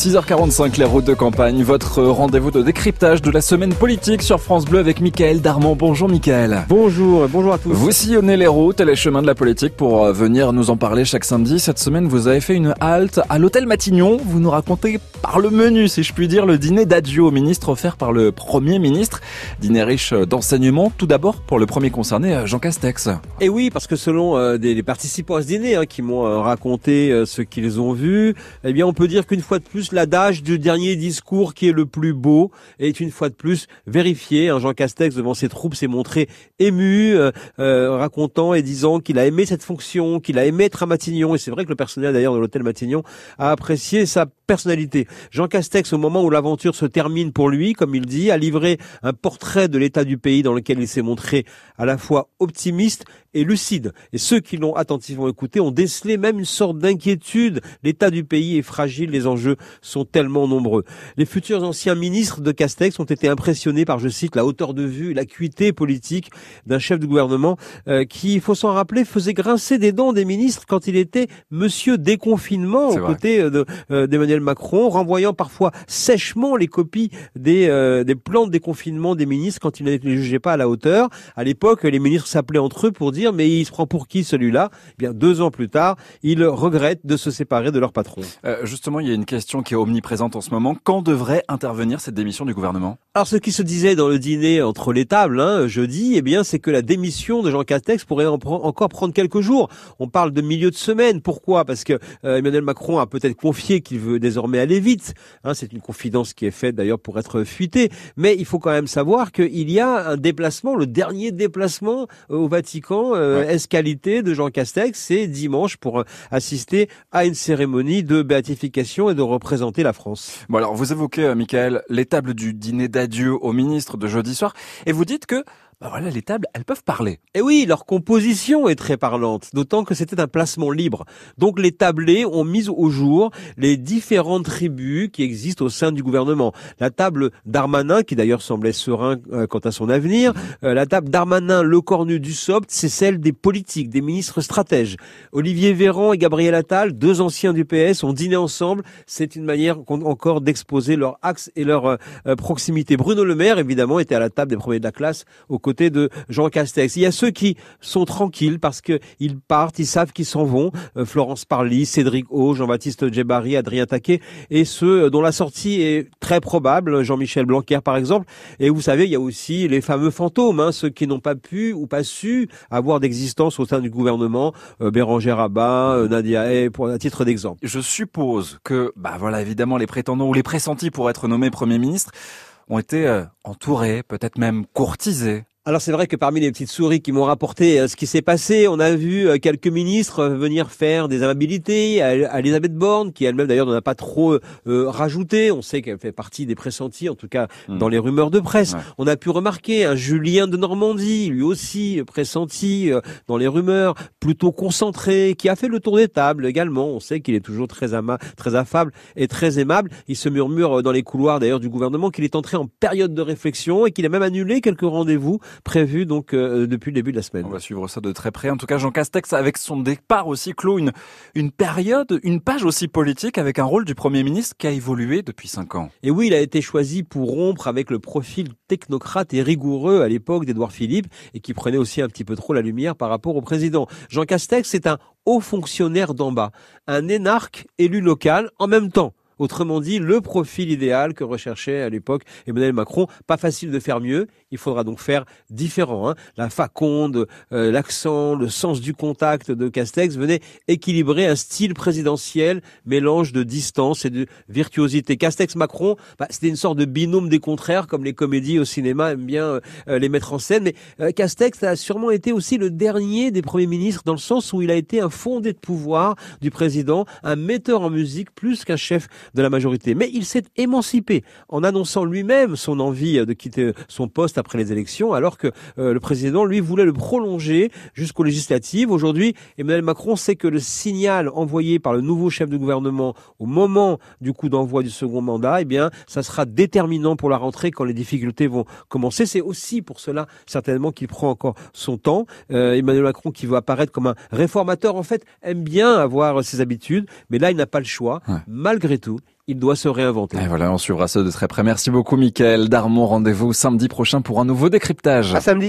6h45, les routes de campagne, votre rendez-vous de décryptage de la semaine politique sur France Bleu avec Michael Darmon. Bonjour Michael. Bonjour, bonjour à tous. Vous sillonnez les routes et les chemins de la politique pour euh, venir nous en parler chaque samedi. Cette semaine, vous avez fait une halte à l'hôtel Matignon. Vous nous racontez par le menu, si je puis dire, le dîner d'adieu au ministre offert par le Premier ministre. Dîner riche d'enseignements, tout d'abord pour le premier concerné, euh, Jean Castex. Et oui, parce que selon euh, des, participants à ce dîner hein, qui m'ont raconté ce qu'ils ont vu, eh bien on peut dire qu'une fois de plus, l'adage du dernier discours qui est le plus beau est une fois de plus vérifié. Jean Castex devant ses troupes s'est montré ému, euh, euh, racontant et disant qu'il a aimé cette fonction, qu'il a aimé être à Matignon. Et c'est vrai que le personnel d'ailleurs de l'hôtel Matignon a apprécié sa personnalité. Jean Castex, au moment où l'aventure se termine pour lui, comme il dit, a livré un portrait de l'état du pays dans lequel il s'est montré à la fois optimiste et lucide. Et ceux qui l'ont attentivement écouté ont décelé même une sorte d'inquiétude. L'état du pays est fragile, les enjeux sont tellement nombreux. Les futurs anciens ministres de Castex ont été impressionnés par, je cite, la hauteur de vue, l'acuité politique d'un chef de gouvernement euh, qui, il faut s'en rappeler, faisait grincer des dents des ministres quand il était monsieur déconfinement aux côtés euh, euh, d'Emmanuel Macron, renvoyant parfois sèchement les copies des, euh, des plans de déconfinement des ministres quand ils ne les jugeaient pas à la hauteur. À l'époque, les ministres s'appelaient entre eux pour dire mais il se prend pour qui celui-là? Eh Bien deux ans plus tard, ils regrettent de se séparer de leur patron. Euh, justement, il y a une question qui est omniprésente en ce moment. Quand devrait intervenir cette démission du gouvernement? Alors ce qui se disait dans le dîner entre les tables hein, jeudi, eh bien c'est que la démission de Jean Castex pourrait encore prendre quelques jours. On parle de milieu de semaine. Pourquoi? Parce que euh, Emmanuel Macron a peut-être confié qu'il veut désormais aller vite. Hein, c'est une confidence qui est faite d'ailleurs pour être fuitée. Mais il faut quand même savoir qu'il y a un déplacement, le dernier déplacement euh, au Vatican, euh, escalité de Jean Castex, c'est dimanche pour euh, assister à une cérémonie de béatification et de représenter la France. Bon alors vous évoquez, Michael, l'étable du dîner d'adieu au ministre de jeudi soir, et vous dites que bah voilà, les tables, elles peuvent parler. Et oui, leur composition est très parlante, d'autant que c'était un placement libre. Donc les tablés ont mis au jour les différentes tribus qui existent au sein du gouvernement. La table d'Armanin, qui d'ailleurs semblait serein euh, quant à son avenir, euh, la table d'Armanin, le cornu du SOPT, c'est celle des politiques, des ministres stratèges. Olivier Véran et Gabriel Attal, deux anciens du PS, ont dîné ensemble. C'est une manière encore d'exposer leur axe et leur euh, proximité. Bruno Le Maire, évidemment, était à la table des premiers de la classe au côté de Jean Castex. Il y a ceux qui sont tranquilles parce qu'ils partent, ils savent qu'ils s'en vont. Euh, Florence Parly, Cédric O, Jean-Baptiste Djebari, Adrien Taquet, et ceux dont la sortie est très probable, Jean-Michel Blanquer par exemple. Et vous savez, il y a aussi les fameux fantômes, hein, ceux qui n'ont pas pu ou pas su avoir d'existence au sein du gouvernement, euh, Bérangère Abba, euh, Nadia Hay, pour un titre d'exemple. Je suppose que, bah voilà, évidemment, les prétendants ou les pressentis pour être nommés Premier ministre ont été entourés, peut-être même courtisés alors c'est vrai que parmi les petites souris qui m'ont rapporté euh, ce qui s'est passé, on a vu euh, quelques ministres euh, venir faire des amabilités à Elisabeth Borne, qui elle-même d'ailleurs n'en a pas trop rajouté. On sait qu'elle fait partie des pressentis, en tout cas hmm. dans les rumeurs de presse. On a pu remarquer un Julien de Normandie, lui aussi pressenti dans les rumeurs, plutôt concentré, qui a fait le tour des tables également. On sait qu'il est toujours très, ama très affable et très aimable. Il se murmure dans les couloirs d'ailleurs du gouvernement qu'il est entré en période de réflexion et qu'il a même annulé quelques rendez-vous prévu donc euh, depuis le début de la semaine. On va suivre ça de très près. En tout cas, Jean Castex, avec son départ aussi, clôt une, une période, une page aussi politique avec un rôle du Premier ministre qui a évolué depuis cinq ans. Et oui, il a été choisi pour rompre avec le profil technocrate et rigoureux à l'époque d'Édouard Philippe et qui prenait aussi un petit peu trop la lumière par rapport au président. Jean Castex, c'est un haut fonctionnaire d'en bas, un énarque élu local en même temps. Autrement dit, le profil idéal que recherchait à l'époque Emmanuel Macron. Pas facile de faire mieux. Il faudra donc faire différent. Hein. La faconde, euh, l'accent, le sens du contact de Castex venait équilibrer un style présidentiel, mélange de distance et de virtuosité. Castex-Macron, bah, c'était une sorte de binôme des contraires, comme les comédies au cinéma aiment bien euh, les mettre en scène. Mais euh, Castex a sûrement été aussi le dernier des premiers ministres, dans le sens où il a été un fondé de pouvoir du président, un metteur en musique plus qu'un chef de la majorité. Mais il s'est émancipé en annonçant lui-même son envie de quitter son poste après les élections, alors que euh, le président, lui, voulait le prolonger jusqu'aux législatives. Aujourd'hui, Emmanuel Macron sait que le signal envoyé par le nouveau chef de gouvernement au moment du coup d'envoi du second mandat, eh bien, ça sera déterminant pour la rentrée quand les difficultés vont commencer. C'est aussi pour cela, certainement, qu'il prend encore son temps. Euh, Emmanuel Macron, qui veut apparaître comme un réformateur, en fait, aime bien avoir ses habitudes, mais là, il n'a pas le choix. Malgré tout, il doit se réinventer. Et voilà, on suivra ça de très près. Merci beaucoup, Mickaël Darmon. Rendez-vous samedi prochain pour un nouveau décryptage. À samedi.